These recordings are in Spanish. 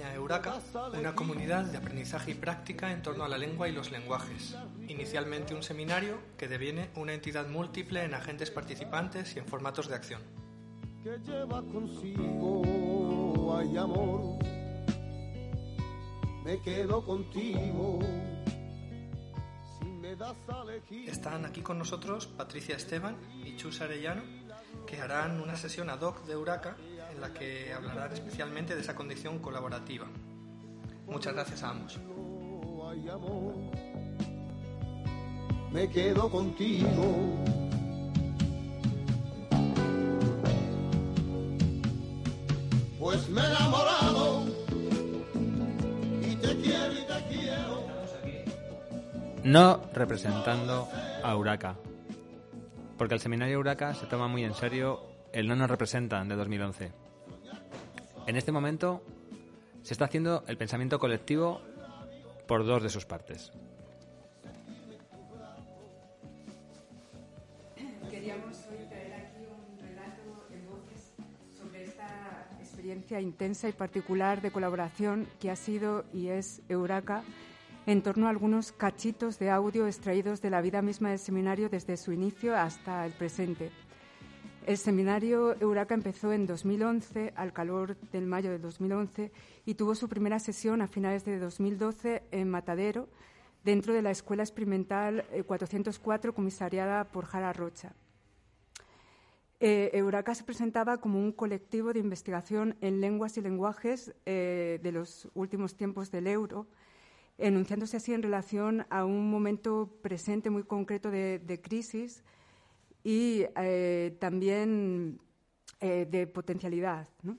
Euraca, una comunidad de aprendizaje y práctica en torno a la lengua y los lenguajes. Inicialmente un seminario que deviene una entidad múltiple en agentes participantes y en formatos de acción. que lleva consigo hay amor. Me quedo contigo. Están aquí con nosotros Patricia Esteban y Chus Arellano, que harán una sesión ad hoc de Euraca en la que hablarán especialmente de esa condición colaborativa. Muchas gracias a ambos. hay amor. Me quedo contigo. Pues me he enamorado y te quiero y te quiero. No representando a Uraca. Porque el seminario Uraca se toma muy en serio el no nos representan de 2011. En este momento se está haciendo el pensamiento colectivo por dos de sus partes. Queríamos hoy traer aquí un relato en voces sobre esta experiencia intensa y particular de colaboración que ha sido y es Euraca en torno a algunos cachitos de audio extraídos de la vida misma del seminario desde su inicio hasta el presente. El seminario Euraca empezó en 2011, al calor del mayo de 2011, y tuvo su primera sesión a finales de 2012 en Matadero, dentro de la Escuela Experimental eh, 404, comisariada por Jara Rocha. Eh, Euraca se presentaba como un colectivo de investigación en lenguas y lenguajes eh, de los últimos tiempos del euro, enunciándose así en relación a un momento presente muy concreto de crisis y eh, también eh, de potencialidad. ¿no?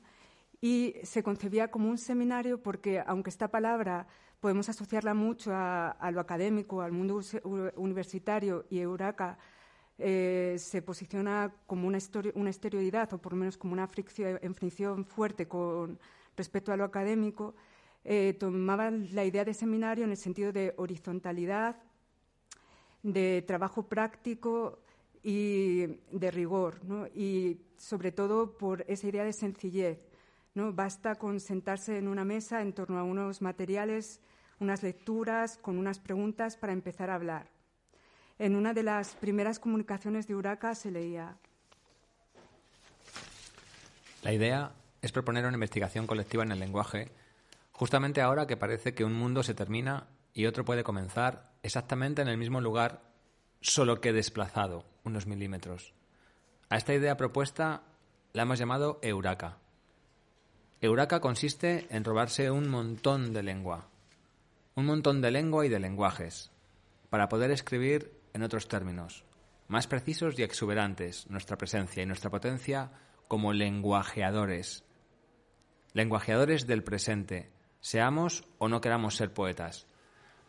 Y se concebía como un seminario porque, aunque esta palabra podemos asociarla mucho a, a lo académico, al mundo universitario, y Euraca eh, se posiciona como una, una exterioridad, o por lo menos como una fricción, fricción fuerte con respecto a lo académico, eh, tomaba la idea de seminario en el sentido de horizontalidad, de trabajo práctico y de rigor, ¿no? y sobre todo por esa idea de sencillez. ¿no? Basta con sentarse en una mesa en torno a unos materiales, unas lecturas, con unas preguntas para empezar a hablar. En una de las primeras comunicaciones de Uraca se leía La idea es proponer una investigación colectiva en el lenguaje, justamente ahora que parece que un mundo se termina y otro puede comenzar exactamente en el mismo lugar, solo que desplazado unos milímetros. A esta idea propuesta la hemos llamado Euraca. Euraca consiste en robarse un montón de lengua, un montón de lengua y de lenguajes, para poder escribir en otros términos, más precisos y exuberantes, nuestra presencia y nuestra potencia como lenguajeadores. Lenguajeadores del presente, seamos o no queramos ser poetas.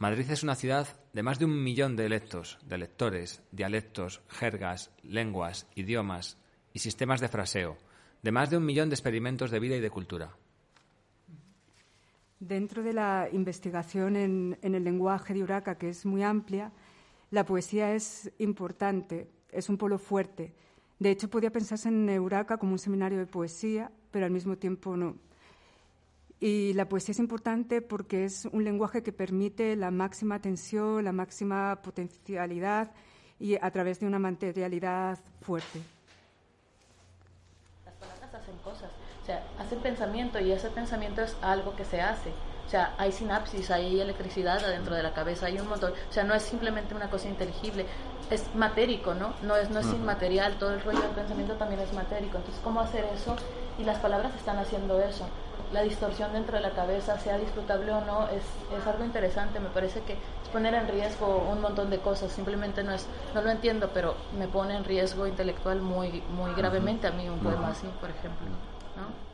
Madrid es una ciudad de más de un millón de electos, de lectores, dialectos, jergas, lenguas, idiomas y sistemas de fraseo, de más de un millón de experimentos de vida y de cultura. Dentro de la investigación en, el lenguaje de Uraca, que es muy amplia, la poesía es importante, es un polo fuerte. De hecho, podía pensarse en Euraca como un seminario de poesía, pero al mismo tiempo no. Y la poesía es importante porque es un lenguaje que permite la máxima tensión, la máxima potencialidad y a través de una materialidad fuerte. Las palabras hacen cosas, o sea, hacen pensamiento y ese pensamiento es algo que se hace. O sea, hay sinapsis, hay electricidad adentro de la cabeza, hay un montón. O sea, no es simplemente una cosa inteligible, es matérico, ¿no? No es, no es inmaterial, todo el rollo del pensamiento también es matérico. Entonces, ¿cómo hacer eso? Y las palabras están haciendo eso. La distorsión dentro de la cabeza, sea disfrutable o no, es, es algo interesante. Me parece que es poner en riesgo un montón de cosas. Simplemente no es, no lo entiendo, pero me pone en riesgo intelectual muy, muy gravemente a mí un poema así, por ejemplo. ¿no?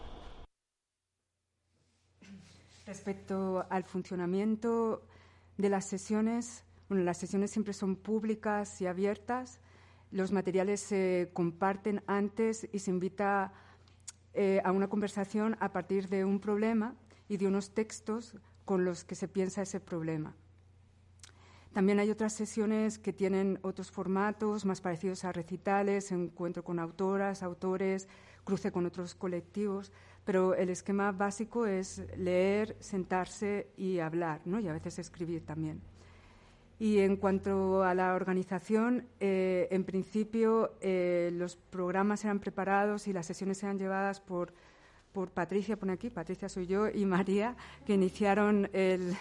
Respecto al funcionamiento de las sesiones, bueno, las sesiones siempre son públicas y abiertas. Los materiales se comparten antes y se invita eh, a una conversación a partir de un problema y de unos textos con los que se piensa ese problema. También hay otras sesiones que tienen otros formatos más parecidos a recitales, encuentro con autoras, autores, cruce con otros colectivos, pero el esquema básico es leer, sentarse y hablar, ¿no? y a veces escribir también. Y en cuanto a la organización, eh, en principio eh, los programas eran preparados y las sesiones eran llevadas por, por Patricia, pone aquí, Patricia soy yo, y María, que iniciaron el,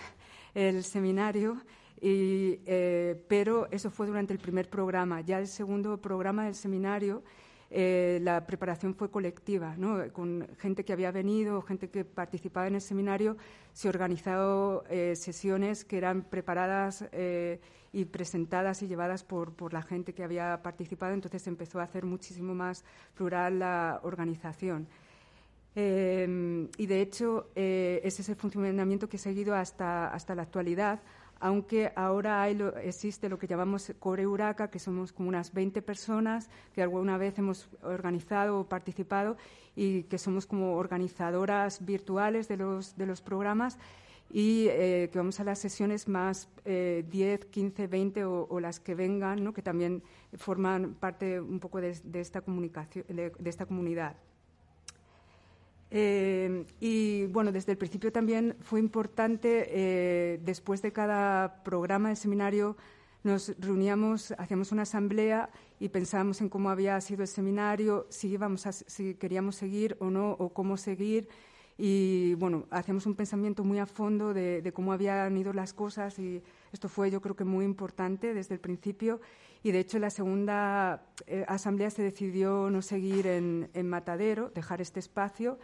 el seminario. Y, eh, pero eso fue durante el primer programa. Ya el segundo programa del seminario eh, la preparación fue colectiva, ¿no? con gente que había venido, gente que participaba en el seminario, se organizaron eh, sesiones que eran preparadas eh, y presentadas y llevadas por, la gente que había participado, entonces empezó a hacer muchísimo más plural la organización. y de hecho, ese es el funcionamiento que he seguido hasta, hasta la actualidad aunque ahora existe lo que llamamos Core Uraca, que somos como unas 20 personas que alguna vez hemos organizado o participado y que somos como organizadoras virtuales de los, de los programas y eh, que vamos a las sesiones más 10, 15, 20 o, las que vengan, ¿no? que también forman parte un poco de, esta, comunicación, de esta comunidad. Eh, y bueno, desde el principio también fue importante, eh, después de cada programa de seminario, nos reuníamos, hacíamos una asamblea y pensábamos en cómo había sido el seminario, si, íbamos a, si queríamos seguir o no, o cómo seguir. Y bueno, hacíamos un pensamiento muy a fondo de, cómo habían ido las cosas y esto fue yo creo que muy importante desde el principio. Y de hecho, la segunda eh, asamblea se decidió no seguir en, en Matadero, dejar este espacio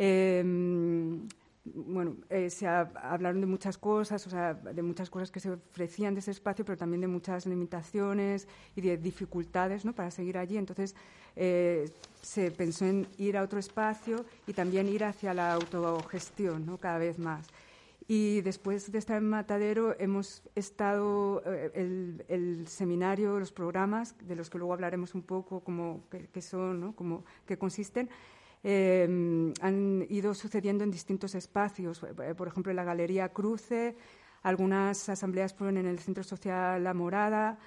Em, bueno, eh, se hablaron de muchas cosas, o sea, de muchas cosas que se ofrecían de ese espacio, pero también de muchas limitaciones y de dificultades ¿no? para seguir allí. Entonces, eh, se pensó en ir a otro espacio y también ir hacia la autogestión ¿no? cada vez más. Y después de estar en Matadero, hemos estado, eh, el, seminario, los programas, de los que luego hablaremos un poco, como qué son, ¿no? como, consisten, Em, han ido sucediendo en distintos espacios, eh, por ejemplo, en la Galería Cruce, algunas asambleas fueron en el Centro Social La Morada,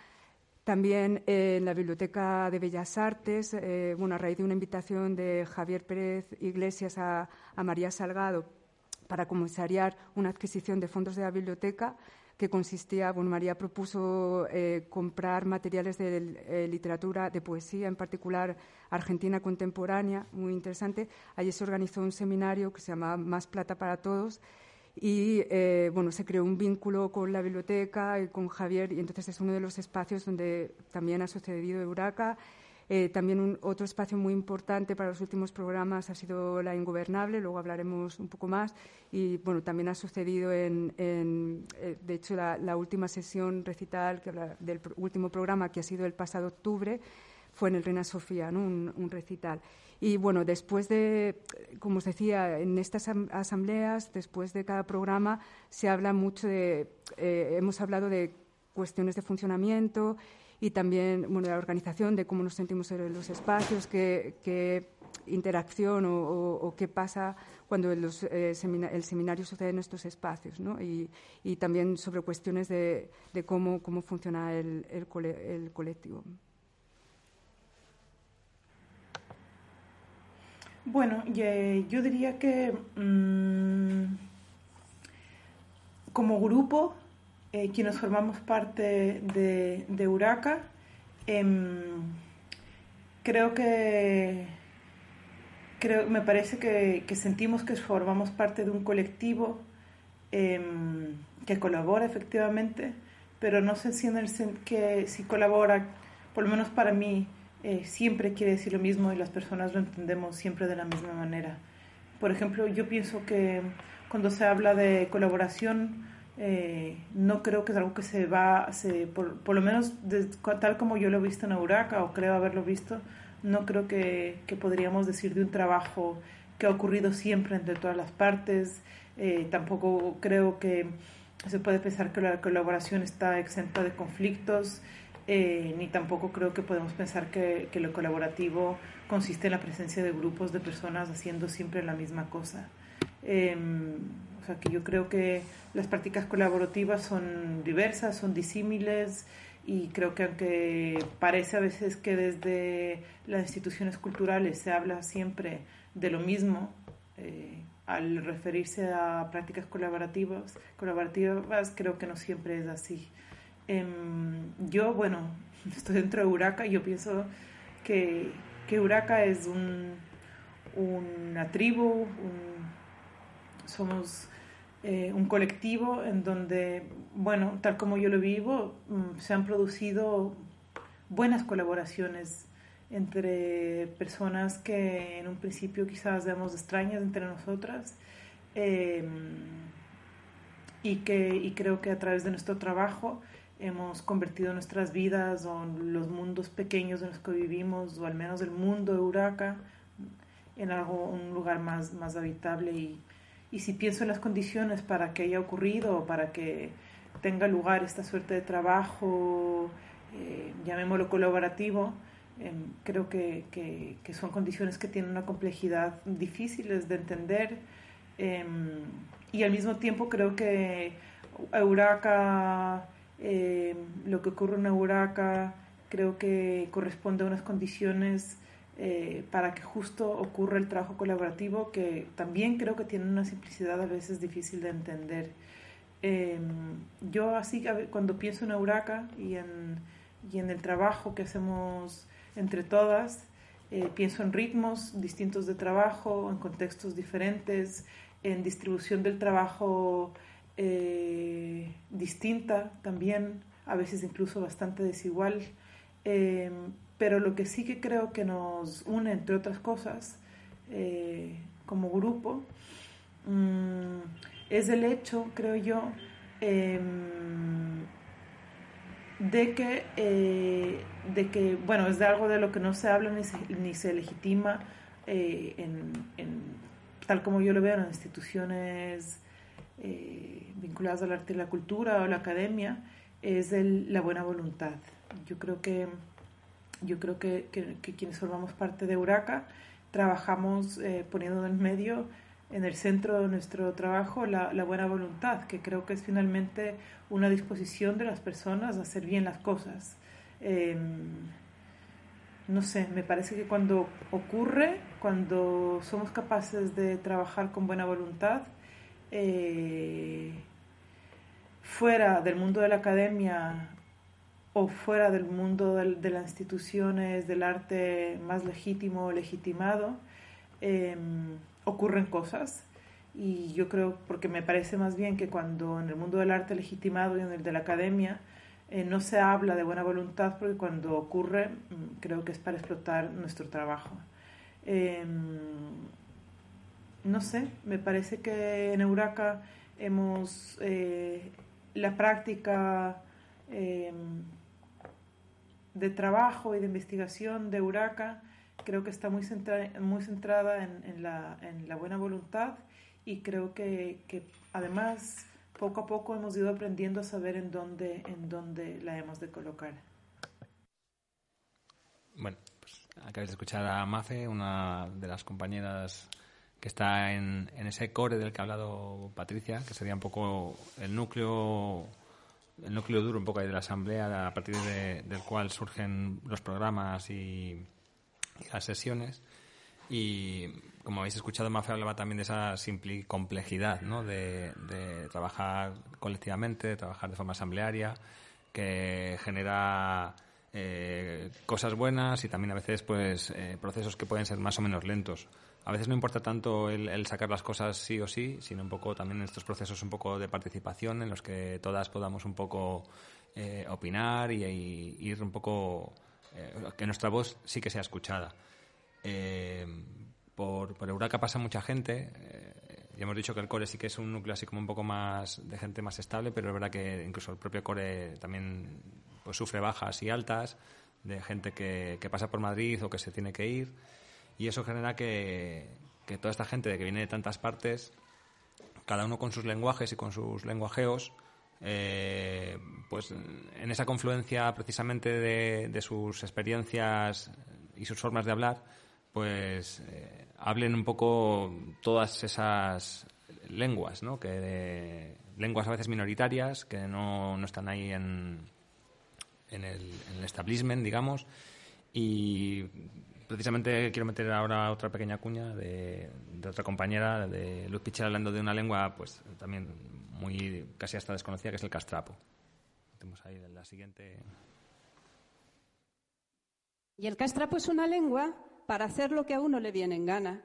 también en la Biblioteca de Bellas Artes, eh, bueno, a raíz de una invitación de Javier Pérez Iglesias a María Salgado para comisariar una adquisición de fondos de la biblioteca, que consistía, bueno, María propuso eh, comprar materiales de eh, literatura, de poesía, en particular argentina contemporánea, muy interesante. Allí se organizó un seminario que se llamaba Más Plata para Todos y, eh, bueno, se creó un vínculo con la biblioteca y con Javier y entonces es uno de los espacios donde también ha sucedido Euraca eh, también un, otro espacio muy importante para los últimos programas ha sido la ingobernable, luego hablaremos un poco más. Y bueno, también ha sucedido en, eh, de hecho, la, última sesión recital del último programa, que ha sido el pasado octubre, fue en el Reina Sofía, un, recital. Y bueno, después de, como os decía, en estas asambleas, después de cada programa, se habla mucho de, eh, hemos hablado de cuestiones de funcionamiento y también bueno, la organización, de cómo nos sentimos en los espacios, qué, interacción o, qué pasa cuando los, eh, el seminario sucede en estos espacios, ¿no? y, y, también sobre cuestiones de, de cómo, cómo funciona el, el, el colectivo. Bueno, yo diría que mm, como grupo eh, quienes formamos parte de, de Uraca, em, creo que creo, me parece que, sentimos que formamos parte de un colectivo em, que colabora efectivamente, pero no sé si, en el, que si colabora, por lo menos para mí, eh, siempre quiere decir lo mismo y las personas lo entendemos siempre de la misma manera. Por ejemplo, yo pienso que cuando se habla de colaboración, eh, no creo que es algo que se va, se, por, por, lo menos tal como yo lo he visto en Euraca o creo haberlo visto, no creo que, que, podríamos decir de un trabajo que ha ocurrido siempre entre todas las partes. Eh, tampoco creo que se puede pensar que la colaboración está exenta de conflictos, eh, ni tampoco creo que podemos pensar que, que lo colaborativo consiste en la presencia de grupos de personas haciendo siempre la misma cosa. Que yo creo que las prácticas colaborativas son diversas, son disímiles y creo que aunque parece a veces que desde las instituciones culturales se habla siempre de lo mismo, eh, al referirse a prácticas colaborativas, colaborativas creo que no siempre es así. Em, yo, bueno, estoy dentro de Uraca y yo pienso que, que Uraca es un, una tribu, somos eh, un colectivo en donde, bueno, tal como yo lo vivo, mm, se han producido buenas colaboraciones entre personas que en un principio quizás vemos extrañas entre nosotras em, y que y creo que a través de nuestro trabajo hemos convertido nuestras vidas o los mundos pequeños en los que vivimos o al menos el mundo de Uraca en algo un lugar más más habitable y, y si pienso en las condiciones para que haya ocurrido para que tenga lugar esta suerte de trabajo eh, llamémoslo colaborativo Em, creo que, que, son condiciones que tienen una complejidad difíciles de entender em, y al mismo tiempo creo que Euraca, em, lo que ocurre en Euraca, creo que corresponde a unas condiciones eh, para que justo ocurra el trabajo colaborativo que también creo que tiene una simplicidad a veces difícil de entender. yo así cuando pienso en Euraca y en, y en el trabajo que hacemos entre todas. Eh, pienso en ritmos distintos de trabajo, en contextos diferentes, en distribución del trabajo eh, distinta también, a veces incluso bastante desigual. Em, pero lo que sí que creo que nos une, entre otras cosas, eh, como grupo, mm, es el hecho, creo yo, em, de que, eh, de que, bueno, es de algo de lo que no se habla ni se, legitima eh, en, tal como yo lo veo en instituciones vinculadas al arte y la cultura o la academia, es la buena voluntad. Yo creo que, yo creo que, que, quienes formamos parte de Uraca trabajamos poniendo en medio en el centro de nuestro trabajo la, la, buena voluntad, que creo que es finalmente una disposición de las personas a hacer bien las cosas. Em, no sé, me parece que cuando ocurre, cuando somos capaces de trabajar con buena voluntad, eh, fuera del mundo de la academia o fuera del mundo de, las instituciones del arte más legítimo o legitimado, em, ocurren cosas y yo creo, porque me parece más bien que cuando en el mundo del arte legitimado y en el de la academia eh, no se habla de buena voluntad, porque cuando ocurre mm, creo que es para explotar nuestro trabajo. Em, no sé, me parece que en Euraca hemos eh, la práctica em, de trabajo y de investigación de Euraca creo que está muy, muy centrada en, la, en, la, buena voluntad y creo que, que, además poco a poco hemos ido aprendiendo a saber en dónde, en dónde la hemos de colocar. Bueno, pues acabáis de escuchar a Mafe, una de las compañeras que está en, en ese core del que ha hablado Patricia, que sería un poco el núcleo el núcleo duro un poco de la asamblea a partir del cual surgen los programas y, las sesiones. Y como habéis escuchado, Mafe hablaba también de esa simple complejidad, ¿no? De, trabajar colectivamente, de trabajar de forma asamblearia, que genera eh, cosas buenas y también a veces pues eh, procesos que pueden ser más o menos lentos. A veces no importa tanto el, sacar las cosas sí o sí, sino un poco también estos procesos un poco de participación en los que todas podamos un poco eh, opinar y, y ir un poco eh, que nuestra voz sí que sea escuchada. Eh, por, por Euraca pasa mucha gente. Eh, ya hemos dicho que el core sí que es un núcleo así como un poco más de gente más estable, pero es verdad que incluso el propio core también pues, sufre bajas y altas de gente que, que pasa por Madrid o que se tiene que ir. Y eso genera que, que toda esta gente que viene de tantas partes, cada uno con sus lenguajes y con sus lenguajeos, eh, pues en esa confluencia precisamente de, sus experiencias y sus formas de hablar, pues eh, hablen un poco todas esas lenguas, ¿no? Que lenguas a veces minoritarias que no, no están ahí en, en, el, en el establishment, digamos, y precisamente quiero meter ahora otra pequeña cuña de, otra compañera, de Luz Pichel, hablando de una lengua pues también muy casi hasta desconocida, que es el castrapo. Tenemos ahí la siguiente. Y el castrapo es una lengua para hacer lo que a uno le viene en gana.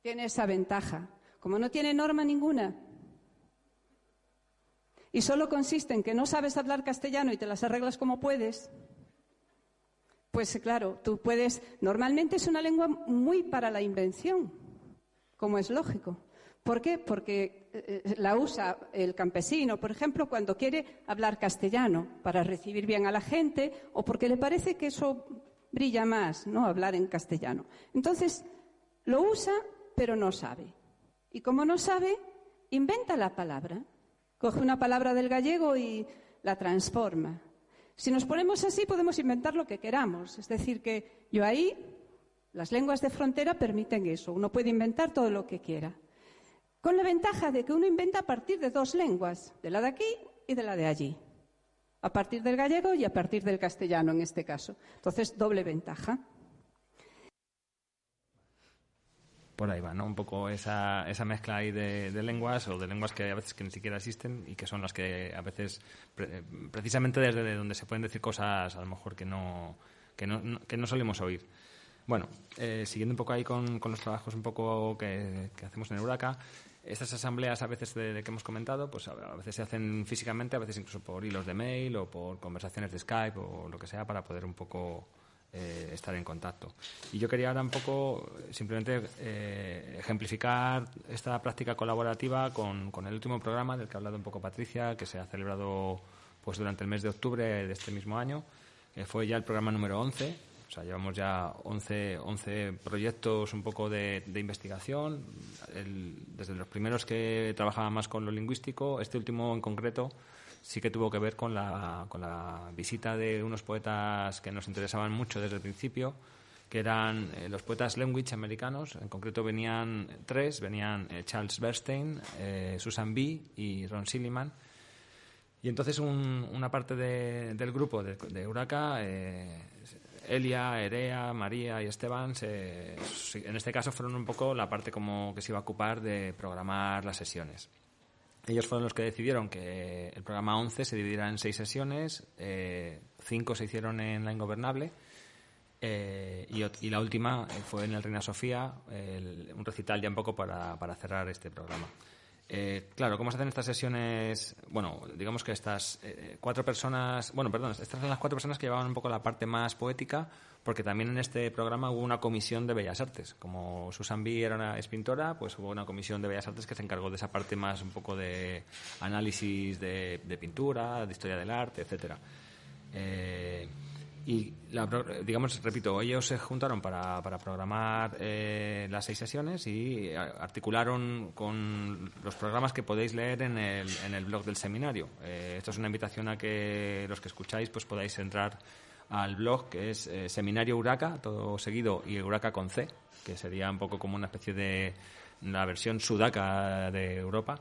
Tiene esa ventaja. Como no tiene norma ninguna, y solo consiste en que no sabes hablar castellano y te las arreglas como puedes, pues claro, tú puedes. Normalmente es una lengua muy para la invención, como es lógico. ¿Por qué? Porque eh, la usa el campesino, por ejemplo, cuando quiere hablar castellano para recibir bien a la gente o porque le parece que eso brilla más, ¿no? Hablar en castellano. Entonces, lo usa, pero no sabe. Y como no sabe, inventa la palabra. Coge una palabra del gallego y la transforma. Si nos ponemos así, podemos inventar lo que queramos. Es decir, que yo ahí, las lenguas de frontera permiten eso. Uno puede inventar todo lo que quiera. Con la ventaja de que uno inventa a partir de dos lenguas, de la de aquí y de la de allí. A partir del gallego y a partir del castellano, en este caso. Entonces, doble ventaja. Por ahí va, ¿no? Un poco esa, esa mezcla ahí de, lenguas o de lenguas que a veces que ni siquiera existen y que son las que a veces, precisamente desde donde se pueden decir cosas a lo mejor que no, que no, que no solemos oír. Bueno, eh, siguiendo un poco ahí con, con, los trabajos un poco que, hacemos en Euraca, estas asambleas a veces de, que hemos comentado, pues a, veces se hacen físicamente, a veces incluso por hilos de mail o por conversaciones de Skype o lo que sea para poder un poco eh, estar en contacto. Y yo quería ahora un poco simplemente eh, ejemplificar esta práctica colaborativa con, el último programa del que ha hablado un poco Patricia, que se ha celebrado pues durante el mes de octubre de este mismo año. que fue ya el programa número 11. O sea, llevamos ya 11, 11 proyectos un poco de, investigación. desde los primeros que trabajaban más con lo lingüístico, este último en concreto sí que tuvo que ver con la, con la visita de unos poetas que nos interesaban mucho desde el principio, que eran eh, los poetas language americanos. En concreto venían tres, venían eh, Charles Bernstein, eh, Susan B. y Ron Silliman. Y entonces una parte del grupo de, de Elia, Erea, María y Esteban, en este caso fueron un poco la parte como que se iba a ocupar de programar las sesiones. Ellos fueron los que decidieron que el programa 11 se dividiera en seis sesiones, eh, cinco se hicieron en la Ingobernable eh, y, la última fue en el Reina Sofía, un recital ya un poco para, para cerrar este programa. Eh, claro, ¿cómo se hacen estas sesiones? Bueno, digamos que estas eh, cuatro personas, bueno, perdón, estas son las cuatro personas que llevaban un poco la parte más poética, porque también en este programa hubo una comisión de Bellas Artes. Como Susan B. era una, es pintora, pues hubo una comisión de Bellas Artes que se encargó de esa parte más un poco de análisis de, pintura, de historia del arte, etcétera. Eh, y, digamos, repito, ellos se juntaron para, para programar eh, las seis sesiones y articularon con los programas que podéis leer en el, en el blog del seminario. Eh, esto es una invitación a que los que escucháis pues podáis entrar al blog que es eh, Seminario Uraca, todo seguido, y Uraca con C, que sería un poco como una especie de la versión sudaca de Europa.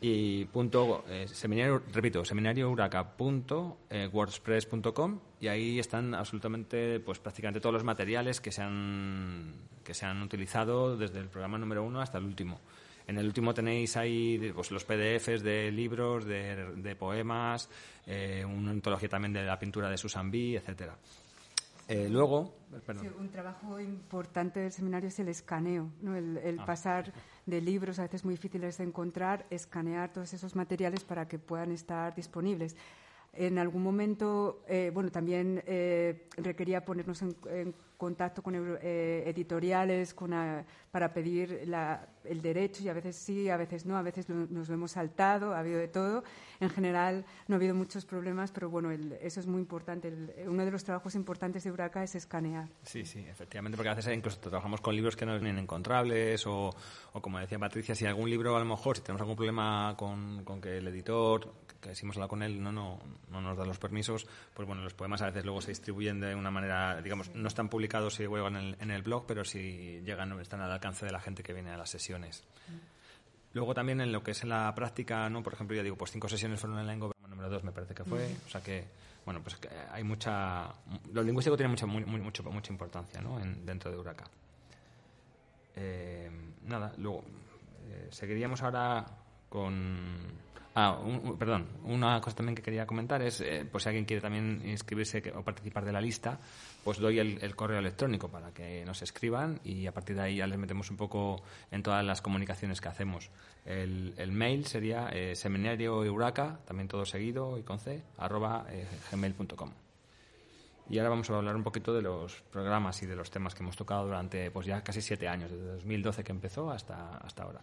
Y punto eh, seminario repito seminariouraca.wordpress.com eh, y ahí están absolutamente pues prácticamente todos los materiales que se han que se han utilizado desde el programa número uno hasta el último en el último tenéis ahí pues, los PDFs de libros de, poemas eh, una antología también de la pintura de Susan B etcétera luego un trabajo importante del seminario es el escaneo ¿no? el, ah. pasar de libros a veces muy difíciles de encontrar, escanear todos esos materiales para que puedan estar disponibles. En algún momento, eh, bueno, también eh, requería ponernos en, contacto con eh, editoriales para pedir el derecho y a veces sí, a veces no, a veces nos lo hemos saltado, ha habido de todo. En general no ha habido muchos problemas, pero bueno, eso es muy importante. uno de los trabajos importantes de Uraca es escanear. Sí, sí, efectivamente, porque a veces incluso trabajamos con libros que no son encontrables o, o, como decía Patricia, si algún libro a lo mejor, si tenemos algún problema con, con que el editor que si hemos hablado con él no, no, no nos da los permisos, pues bueno, los poemas a veces luego se distribuyen de una manera, digamos, no están publicados en el, en el blog, pero si llegan, están al alcance de la gente que viene a las sesiones. Luego también en lo que es en la práctica, ¿no? Por ejemplo, ya digo, pues cinco sesiones fueron en la lengua número dos me parece que fue. O sea que, bueno, pues hay mucha... Lo lingüístico tiene mucha, mucho, mucha importancia ¿no? en, dentro de Huraca. Eh, nada, luego eh, seguiríamos ahora con Ah, perdón, una cosa también que quería comentar es, pues si alguien quiere también inscribirse o participar de la lista, pues doy el, correo electrónico para que nos escriban y a partir de ahí ya les metemos un poco en todas las comunicaciones que hacemos. El, mail sería eh, seminario también todo seguido y con c, arroba eh, gmail.com. Y ahora vamos a hablar un poquito de los programas y de los temas que hemos tocado durante pues ya casi siete años, desde 2012 que empezó hasta, hasta ahora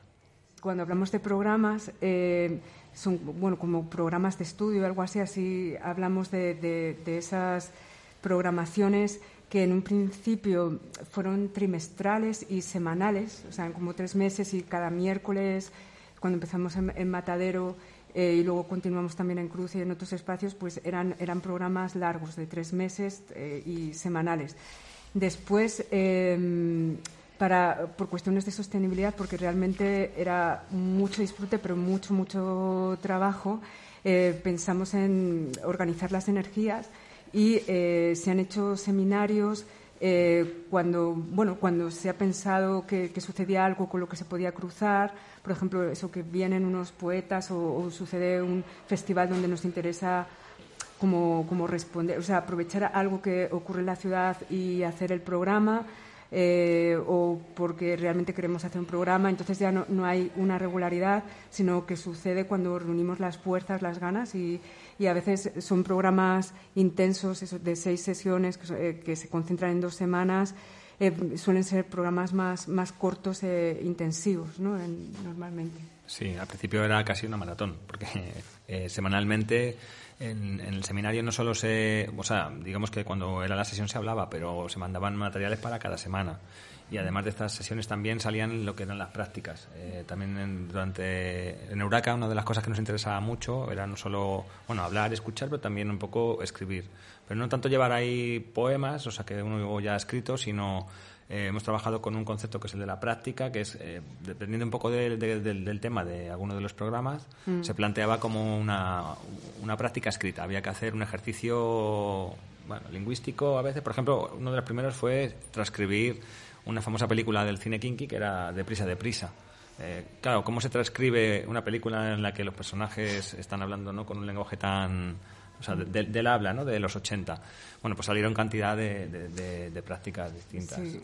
cuando hablamos de programas, eh, son bueno, como programas de estudio, algo así, así hablamos de, esas programaciones que en un principio fueron trimestrales y semanales, o sea, como tres meses y cada miércoles, cuando empezamos en, Matadero eh, y luego continuamos también en Cruz y en otros espacios, pues eran, eran programas largos de tres meses eh, y semanales. Después, para, por cuestiones de sostenibilidad, porque realmente era mucho disfrute, pero mucho, mucho trabajo. Eh, pensamos en organizar las energías y eh, se han hecho seminarios eh, cuando, bueno, cuando se ha pensado que, sucedía algo con lo que se podía cruzar, por ejemplo, eso que vienen unos poetas o, sucede un festival donde nos interesa como, como responder, o sea, aprovechar algo que ocurre en la ciudad y hacer el programa. Eh, o porque realmente queremos hacer un programa, entonces ya no, no, hay una regularidad, sino que sucede cuando reunimos las fuerzas, las ganas y, y a veces son programas intensos de seis sesiones que, eh, se concentran en dos semanas. Eh, suelen ser programas más, más cortos e intensivos ¿no? normalmente. Sí, al principio era casi una maratón, porque semanalmente en, el seminario no solo se, o sea, digamos que cuando era la sesión se hablaba, pero se mandaban materiales para cada semana. Y además de estas sesiones también salían lo que eran las prácticas. Eh, también en, durante en Euraca una de las cosas que nos interesaba mucho era no solo bueno hablar, escuchar, pero también un poco escribir. Pero no tanto llevar ahí poemas, o sea que uno ya ha escrito, sino eh, hemos trabajado con un concepto que es el de la práctica, que es, eh, dependiendo un poco del tema de alguno de los programas, mm. se planteaba como una, una, práctica escrita. Había que hacer un ejercicio bueno, lingüístico a veces. Por ejemplo, uno de los primeros fue transcribir una famosa película del cine kinky que era Deprisa, Deprisa. Eh, claro, ¿cómo se transcribe una película en la que los personajes están hablando ¿no? con un lenguaje tan... O sea, del habla, ¿no? De los 80. Bueno, pues salieron cantidad de, prácticas distintas. Sí.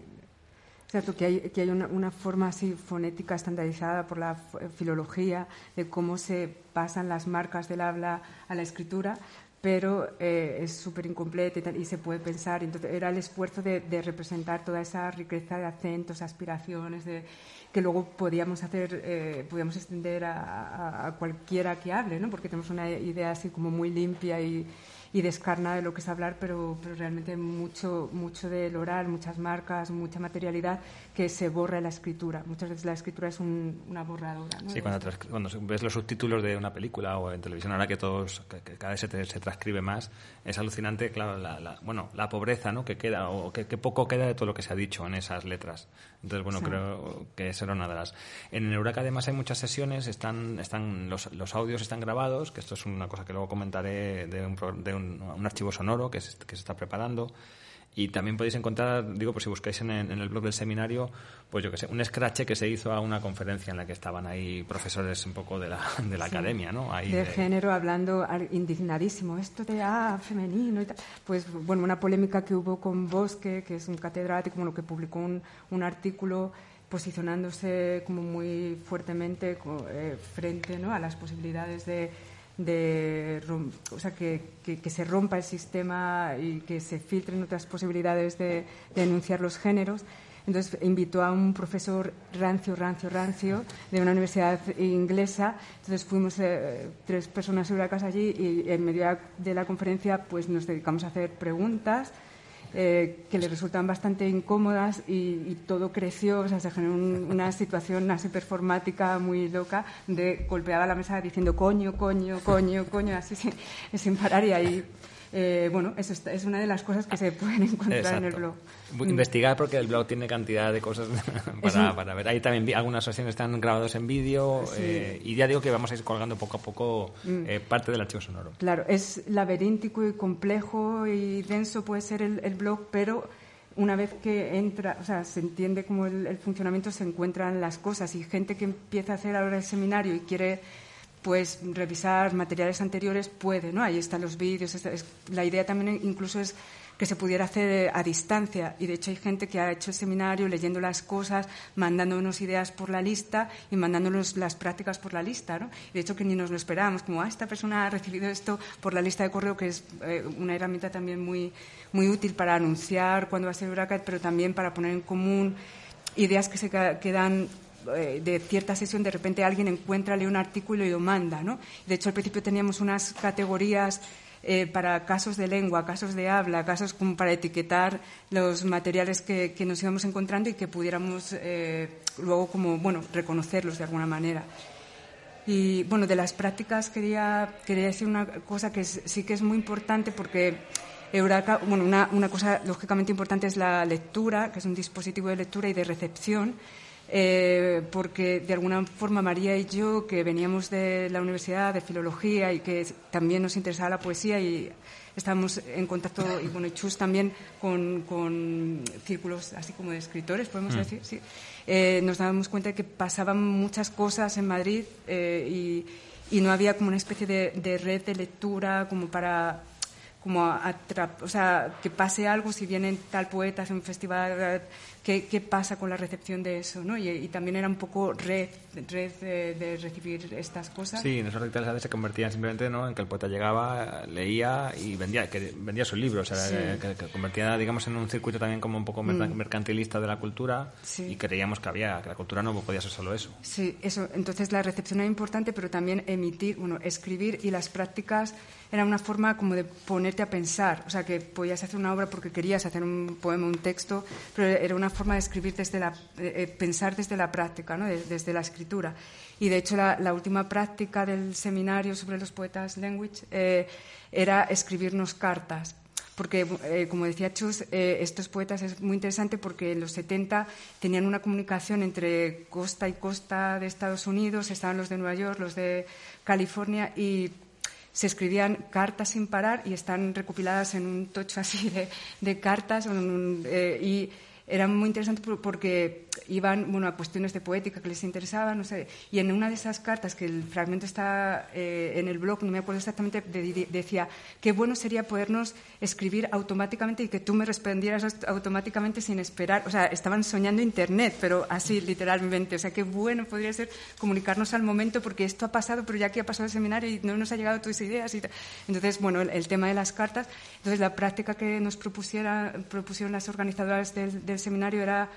Exacto, que hay, que hay una, una, forma así fonética estandarizada por la filología de cómo se pasan las marcas del habla a la escritura, pero eh, es súper incompleta y, se puede pensar. Entonces, era el esfuerzo de, representar toda esa riqueza de acentos, aspiraciones, de, que luego podíamos hacer, eh, podíamos extender a, a, cualquiera que hable, ¿no? porque tenemos una idea así como muy limpia y, y descarna de lo que es hablar, pero, pero realmente mucho, mucho del oral, muchas marcas, mucha materialidad que se borra en la escritura. Muchas veces la escritura es una borradora. Sí, cuando, cuando, ves los subtítulos de una película o en televisión, ahora que todos que, cada vez se, se, transcribe más, es alucinante, claro, la, bueno, la pobreza ¿no? que queda o que, poco queda de todo lo que se ha dicho en esas letras. Entonces, bueno, creo que esa era una de las. En Euraca además hay muchas sesiones, están, están los, los audios están grabados, que esto es una cosa que luego comentaré de un, de un, archivo sonoro que se, que se está preparando. Y también podéis encontrar, digo, pues si buscáis en, el blog del seminario, pues yo que sé, un scratch que se hizo a una conferencia en la que estaban ahí profesores un poco de la, de la academia, ¿no? Ahí de, género, hablando indignadísimo, esto de ah, femenino y tal. Pues, bueno, una polémica que hubo con Bosque, que es un catedrático, bueno, que publicó un, un artículo posicionándose como muy fuertemente eh, frente ¿no? a las posibilidades de de o sea, que, que, se rompa el sistema y que se filtren otras posibilidades de, denunciar los géneros. Entonces invitó a un profesor rancio, rancio, rancio de una universidad inglesa. Entonces fuimos eh, tres personas sobre la casa allí y en medio de la conferencia pues nos dedicamos a hacer preguntas eh, que le resultan bastante incómodas y, todo creció, o sea, se generó una situación así performática muy loca de golpeaba la mesa diciendo coño, coño, coño, coño, así sin, sin parar y ahí eh, bueno, eso es, es una de las cosas que se pueden encontrar en el blog. Bu- Investigar porque el blog tiene cantidad de cosas para, para ver. Ahí también algunas sesiones están grabadas en vídeo Sí. eh, y ya digo que vamos a ir colgando poco a poco eh, parte del archivo sonoro. Claro, es laberíntico y complejo y denso puede ser el, el blog, pero una vez que entra, o sea, se entiende como el, el funcionamiento, se encuentran las cosas y gente que empieza a hacer ahora el seminario y quiere pues revisar materiales anteriores puede, ¿no? Ahí están los vídeos. es- la idea también incluso es que se pudiera hacer a distancia y de hecho hay gente que ha hecho el seminario leyendo las cosas, mandándonos ideas por la lista y mandándonos las prácticas por la lista, ¿no? Y de hecho que ni nos lo esperábamos, como ah, esta persona ha recibido esto por la lista de correo, que es eh, una herramienta también muy, muy útil para anunciar cuándo va a ser Huracat, pero también para poner en común ideas que se quedan eh, de cierta sesión, de repente alguien encuentra, lee un artículo y lo manda, ¿no? De hecho, al principio teníamos unas categorías eh, para casos de lengua, casos de habla, casos como para etiquetar los materiales que, que nos íbamos encontrando y que pudiéramos eh, luego como, bueno, reconocerlos de alguna manera. Y bueno, de las prácticas quería, quería decir una cosa que sí que es muy importante porque Euraca, bueno, una, una cosa lógicamente importante es la lectura, que es un dispositivo de lectura y de recepción, eh, porque de alguna forma María y yo, que veníamos de la universidad de filología y que también nos interesaba la poesía y estábamos en contacto, y bueno, y Chus también con, con círculos así como de escritores, podemos decir, sí. Eh, nos dábamos cuenta de que pasaban muchas cosas en Madrid eh, y, y no había como una especie de, de red de lectura como para como atrap- o sea, que pase algo si viene tal poeta hace un festival, ¿qué, qué pasa con la recepción de eso? ¿no? Y, y también era un poco red, red de, de recibir estas cosas. Sí, en esos recitales a veces se convertían simplemente ¿no? en que el poeta llegaba, leía y vendía, que vendía sus libros. O sea, Sí. Mm. que, que convertía, digamos, en un circuito también como un poco merca- mercantilista de la cultura Sí. y creíamos que había, que la cultura no podía ser solo eso. Sí, eso. Entonces la recepción era importante, pero también emitir, bueno, escribir y las prácticas era una forma como de ponerte a pensar. O sea, que podías hacer una obra porque querías hacer un poema, un texto, pero era una forma de escribir desde la, eh, eh, pensar desde la práctica, ¿no? De- desde la escritura. Y de hecho la, la última práctica del seminario sobre los poetas language eh, era escribirnos cartas porque, eh, como decía Chus, eh, estos poetas es muy interesante porque en los 70 tenían una comunicación entre costa y costa de Estados Unidos, estaban los de Nueva York, los de California y se escribían cartas sin parar y están recopiladas en un tocho así de, de cartas un, eh, y era muy interesante por- porque iban bueno, a cuestiones de poética que les interesaban, no sé, y en una de esas cartas, que el fragmento está eh, en el blog, no me acuerdo exactamente, de- de- decía, qué bueno sería podernos escribir automáticamente y que tú me respondieras aut- automáticamente sin esperar, o sea, estaban soñando Internet, pero así literalmente, o sea, qué bueno podría ser comunicarnos al momento porque esto ha pasado, pero ya que ha pasado el seminario y no nos ha llegado tus ideas. Y entonces, bueno, el, el tema de las cartas, entonces la práctica que nos propusiera, propusieron las organizadoras del, del seminario era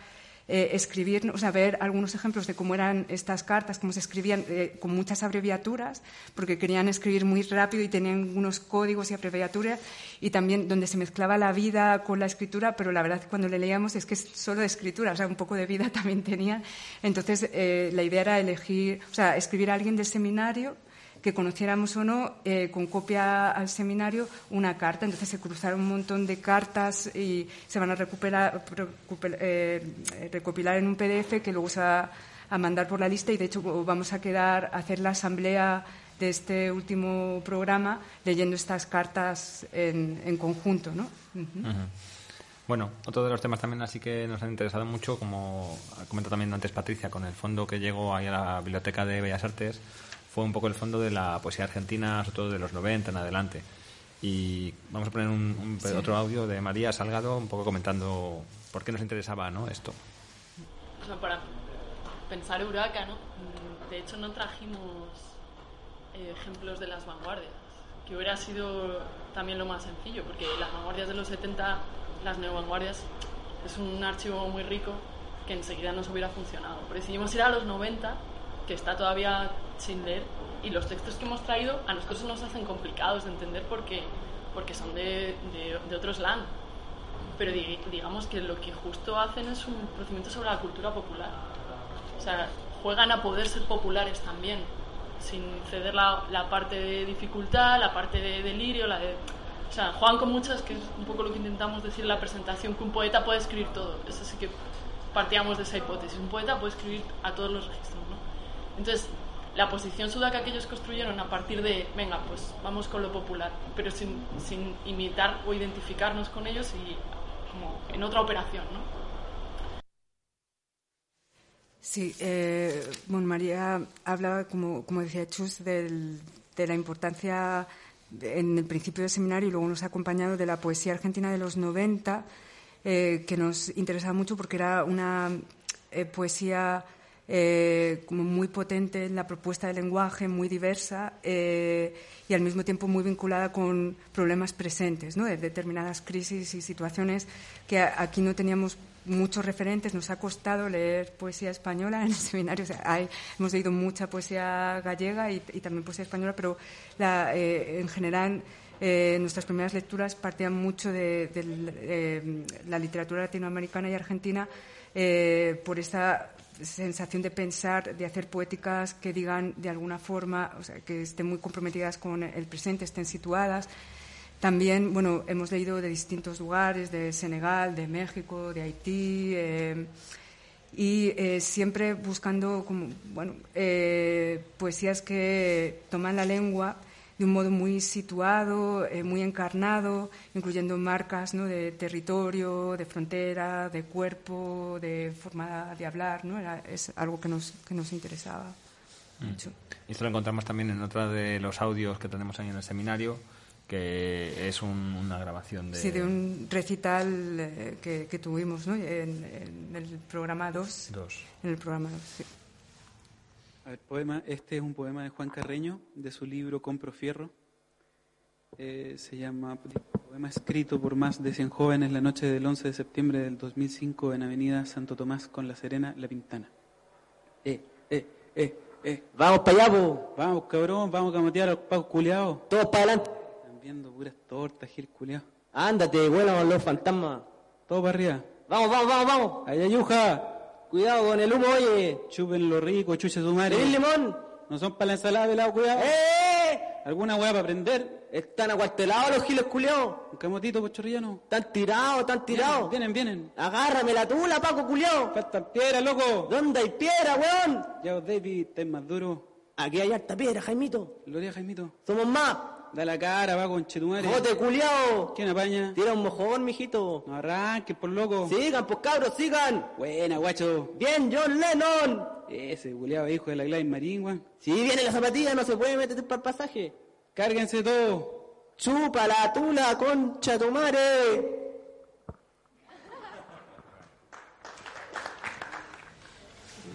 eh, escribir, o sea, ver algunos ejemplos de cómo eran estas cartas, cómo se escribían eh, con muchas abreviaturas, porque querían escribir muy rápido y tenían unos códigos y abreviaturas, y también donde se mezclaba la vida con la escritura, pero la verdad cuando le leíamos es que es solo escritura, o sea, un poco de vida también tenía. Entonces, eh, la idea era elegir, o sea, escribir a alguien del seminario que conociéramos o no, eh, con copia al seminario, una carta. Entonces se cruzaron un montón de cartas y se van a recuperar, recuper- eh, recopilar en un PDF que luego se va a mandar por la lista y de hecho vamos a quedar a hacer la asamblea de este último programa leyendo estas cartas en, conjunto, ¿no? Bueno, otro de los temas también así que nos han interesado mucho, como ha comentado también antes Patricia, con el fondo que llegó ahí a la Biblioteca de Bellas Artes, fue un poco el fondo de la poesía argentina, sobre todo de los 90 en adelante. Y vamos a poner un, un- Sí. otro audio de María Salgado, un poco comentando por qué nos interesaba ¿no? esto. O sea, para pensar Huraca, ¿no? De hecho, no trajimos eh, ejemplos de las vanguardias, que hubiera sido también lo más sencillo, porque las vanguardias de los 70, las neovanguardias, es un archivo muy rico que enseguida nos hubiera funcionado. Pero decidimos ir a los 90, que está todavía sin leer, y los textos que hemos traído a nosotros nos hacen complicados de entender porque, porque son de, de, de otro slang pero di- digamos que lo que justo hacen es un procedimiento sobre la cultura popular. O sea, juegan a poder ser populares también, sin ceder la, la parte de dificultad, la parte de delirio, la de... O sea, Juan con muchas, que es un poco lo que intentamos decir en la presentación, que un poeta puede escribir todo. Eso sí que partíamos de esa hipótesis. Un poeta puede escribir a todos los registros, ¿no? Entonces, la posición sudaca que ellos construyeron a partir de, venga, pues vamos con lo popular, pero sin, sin imitar o identificarnos con ellos y como en otra operación, ¿no? Sí, eh, María hablaba, como, como decía Chus, del, de la importancia en el principio del seminario y luego nos ha acompañado de la poesía argentina de los 90, eh, que nos interesaba mucho porque era una eh, poesía eh, como muy potente en la propuesta de lenguaje, muy diversa y al mismo tiempo muy vinculada con problemas presentes, ¿no? de determinadas crisis y situaciones que aquí no teníamos muchos referentes. Nos ha costado leer poesía española en el seminario. hay, hemos leído mucha poesía gallega y, también poesía española, pero la, eh, en general eh, nuestras primeras lecturas partían mucho de, eh, la literatura latinoamericana y argentina por esta sensación de pensar, de hacer poéticas que digan de alguna forma, o sea, que estén muy comprometidas con el presente, estén situadas. También, bueno, hemos leído de distintos lugares, de Senegal, de México, de Haití, eh, y eh, siempre buscando, como, bueno, eh, poesías que toman la lengua de un modo muy situado, muy encarnado, incluyendo marcas ¿no? de territorio, de frontera, de cuerpo, de forma de hablar, ¿no? es algo que nos, que nos interesaba mm. mucho. Y esto lo encontramos también en otro de los audios que tenemos ahí en el seminario, que es una grabación de... Sí, de un recital eh, que, tuvimos ¿no? en, el programa 2. En el programa 2, sí. A ver, poema, este es un poema de Juan Carreño, de su libro Compro Fierro. Eh, se llama Poema escrito por más de 100 jóvenes la noche del 11 de septiembre del 2005 en Avenida Santo Tomás con La Serena, La Pintana. Eh, eh, eh, eh. Vamos para allá, Vamos, cabrón, vamos a camotear al pagos culiados. Todos para adelante viendo puras tortas, Gil culiao. Ándate, vuelan los fantasmas. Todo para arriba. Vamos, vamos, vamos, vamos. Ayayuja. Cuidado con el humo, oye. Chupen lo rico, chuche su madre. ¿El limón? No son para la ensalada de lado, cuidado. ¡Eh! ¿Alguna hueá para prender? Están acuartelados los giles culiados. Un camotito, pochorrillano. Están tirados, están tirados. Vienen, vienen. Agárrame la tula, Paco culiao. Faltan piedras, loco. ¿Dónde hay piedra, weón? Ya, David, estás más duro. Aquí hay harta piedra, Jaimito. Gloria, Jaimito. Somos más. Da la cara, va con chetumare. ¡Jote, culiao! ¿Quién apaña? Tira un mojón, mijito. No arranques, por loco. Sigan, pues cabros, sigan. Buena, guacho. Bien, John Lennon. Ese culiao hijo de la Gladys Marín, weón. Si viene la zapatilla, no se puede meter para el pasaje. Cárguense todo. Chupa la tula, concha tu madre.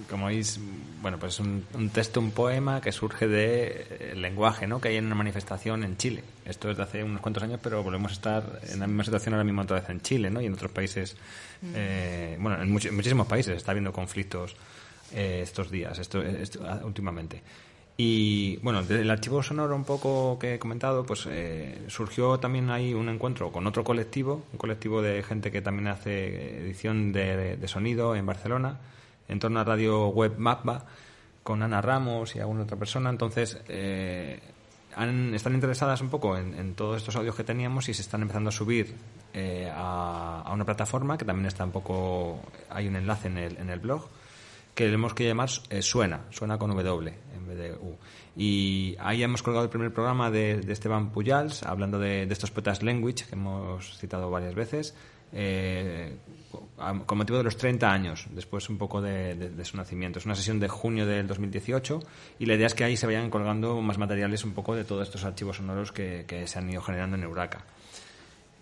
como veis, bueno, pues un, un texto, un poema que surge del eh, lenguaje, ¿no? Que hay en una manifestación en Chile. Esto es de hace unos cuantos años, pero volvemos a estar en la misma situación ahora mismo otra vez en Chile, ¿no? Y en otros países, mm. eh, bueno, en, muchísimos países está habiendo conflictos eh, estos días, esto, últimamente. Y bueno, del archivo sonoro un poco que he comentado, pues surgió también ahí un encuentro con otro colectivo, un colectivo de gente que también hace edición de sonido en Barcelona, en torno a Radio Web Mapba con Ana Ramos y alguna otra persona. Entonces, eh, están interesadas un poco en, todos estos audios que teníamos y se están empezando a subir eh, a, una plataforma que también está un poco. Hay un enlace en el, en el blog que le hemos que llamar eh, Suena, Suena con W en vez de U. Y ahí hemos colgado el primer programa de, Esteban Puyals, hablando de, de estos poetas language que hemos citado varias veces eh, con motivo de los 30 años, después un poco de, su nacimiento. Es una sesión de junio del 2018 y la idea es que ahí se vayan colgando más materiales un poco de todos estos archivos sonoros que, se han ido generando en Euraca.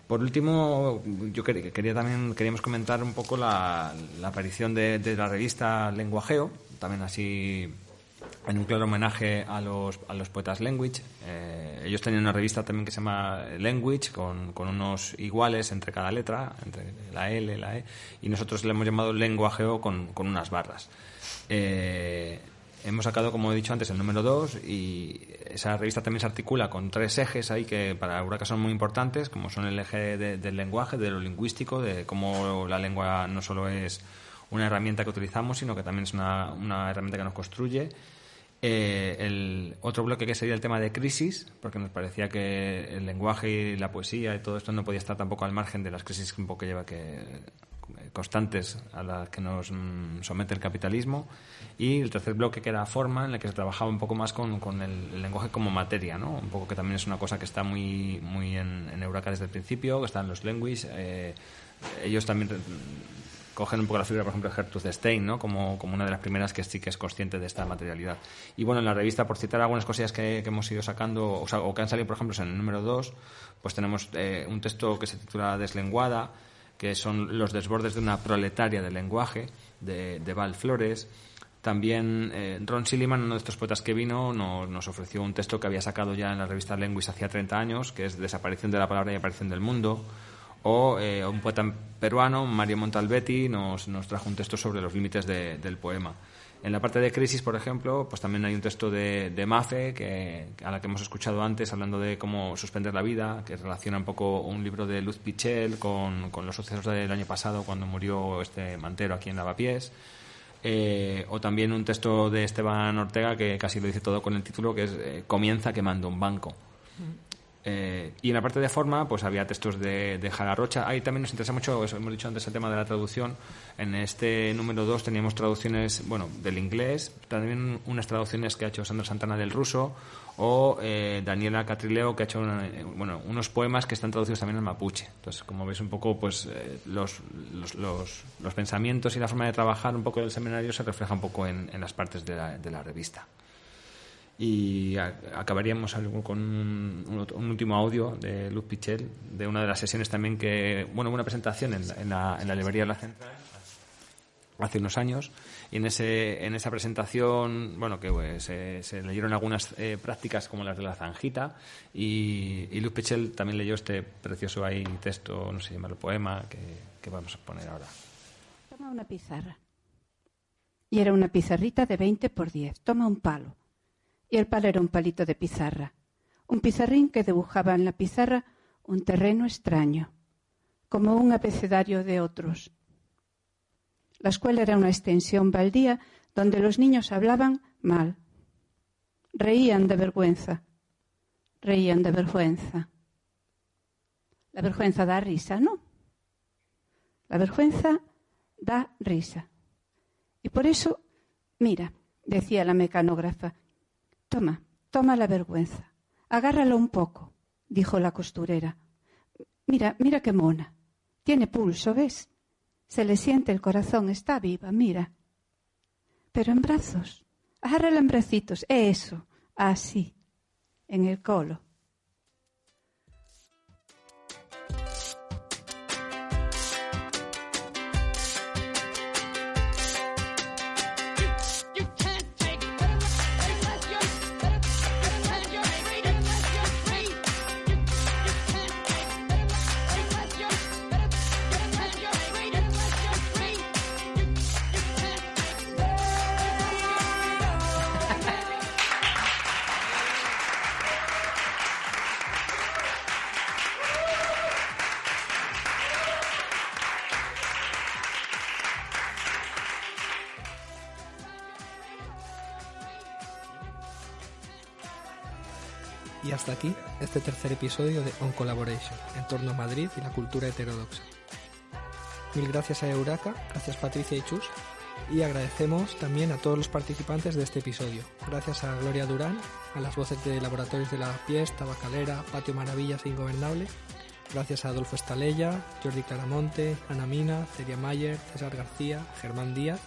Por último, yo quería, también queríamos comentar un poco la, aparición de, de, la revista Lenguajeo, también así en un claro homenaje a los, a los poetas Language. Eh, ellos tenían una revista también que se llama Language, con, con, unos iguales entre cada letra, entre la L, la E, y nosotros le hemos llamado lenguajeo con, con unas barras. Eh, hemos sacado, como he dicho antes, el número 2 y esa revista también se articula con tres ejes ahí que para Euraca son muy importantes, como son el eje del lenguaje, de lo lingüístico, de cómo la lengua no solo es una herramienta que utilizamos, sino que también es una, una herramienta que nos construye Eh, el otro bloque que sería el tema de crisis, porque nos parecía que el lenguaje y la poesía y todo esto no podía estar tampoco al margen de las crisis un poco lleva que constantes a las que nos mm, somete el capitalismo y el tercer bloque que era forma en el que se trabajaba un poco más con, con el, lenguaje como materia ¿no? un poco que también es una cosa que está muy muy en, en Euraca desde el principio que están los lenguis eh, ellos también cogen un poco la figura, por ejemplo, de Gertrude Stein, ¿no? Como, como, una de las primeras que sí que es consciente de esta materialidad. Y bueno, en la revista, por citar algunas cosillas que, que hemos ido sacando, o, que han salido, por ejemplo, en el número 2, pues tenemos eh, un texto que se titula Deslenguada, que son los desbordes de una proletaria del lenguaje, de, de Val Flores. También eh, Ron Silliman, uno de estos poetas que vino, nos, nos, ofreció un texto que había sacado ya en la revista Lenguis hacía 30 años, que es Desaparición de la palabra y aparición del mundo o eh, un poeta peruano, Mario Montalbetti, nos, nos trajo un texto sobre los límites de, del poema. En la parte de crisis, por ejemplo, pues también hay un texto de, de Mafe, que, a la que hemos escuchado antes, hablando de cómo suspender la vida, que relaciona un poco un libro de Luz Pichel con, con los sucesos del año pasado, cuando murió este mantero aquí en Lavapiés. Eh, o también un texto de Esteban Ortega que casi lo dice todo con el título, que es eh, Comienza quemando un banco. Eh, y en la parte de forma, pues había textos de, de Rocha. Ahí también nos interesa mucho, hemos dicho antes, el tema de la traducción. En este número 2 teníamos traducciones, bueno, del inglés, también unas traducciones que ha hecho Sandra Santana del ruso, o eh, Daniela Catrileo, que ha hecho bueno, unos poemas que están traducidos también al mapuche. Entonces, como veis un poco, pues eh, los, los, los, pensamientos y la forma de trabajar un poco del seminario se refleja un poco en, las partes de la revista y acabaríamos con un, último audio de Luz Pichel de una de las sesiones también que bueno una presentación en, la, en la librería de la central hace unos años. Y en ese en esa presentación bueno que pues, se, se, leyeron algunas eh, prácticas como las de la zanjita y, y, Luz Pichel también leyó este precioso ahí texto no sé llamarlo poema que, que vamos a poner ahora. Toma una pizarra. Y era una pizarrita de 20 por 10 toma un palo y el palo era un palito de pizarra, un pizarrín que dibujaba en la pizarra un terreno extraño, como un abecedario de otros. La escuela era una extensión baldía donde los niños hablaban mal. Reían de vergüenza. Reían de vergüenza. La vergüenza da risa, ¿no? La vergüenza da risa. Y por eso, mira, decía la mecanógrafa, Toma, toma la vergüenza. Agárralo un poco, dijo la costurera. Mira, mira qué mona. Tiene pulso, ¿ves? Se le siente el corazón, está viva, mira. Pero en brazos. Agárrala en bracitos, eso, así, en el colo. Hasta aquí este tercer episodio de On Collaboration, en torno a Madrid y la cultura heterodoxa. Mil gracias a Euraca, gracias Patricia y Chus, y agradecemos también a todos los participantes de este episodio. Gracias a Gloria Durán, a las voces de Laboratorios de la Pies, Tabacalera, Patio Maravillas e Ingobernable. Gracias a Adolfo Estalella, Jordi Claramonte, Ana Mina, Celia Mayer, César García, Germán Díaz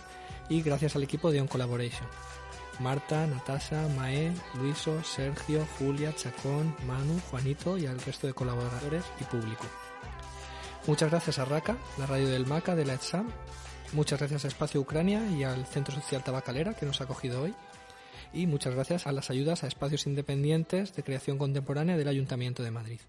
y gracias al equipo de On Collaboration. Marta, Natasha, Mae, Luiso, Sergio, Julia, Chacón, Manu, Juanito y al resto de colaboradores y público. Muchas gracias a RACA, la radio del MACA de la ETSAM. Muchas gracias a Espacio Ucrania y al Centro Social Tabacalera que nos ha acogido hoy. Y muchas gracias a las ayudas a espacios independientes de creación contemporánea del Ayuntamiento de Madrid.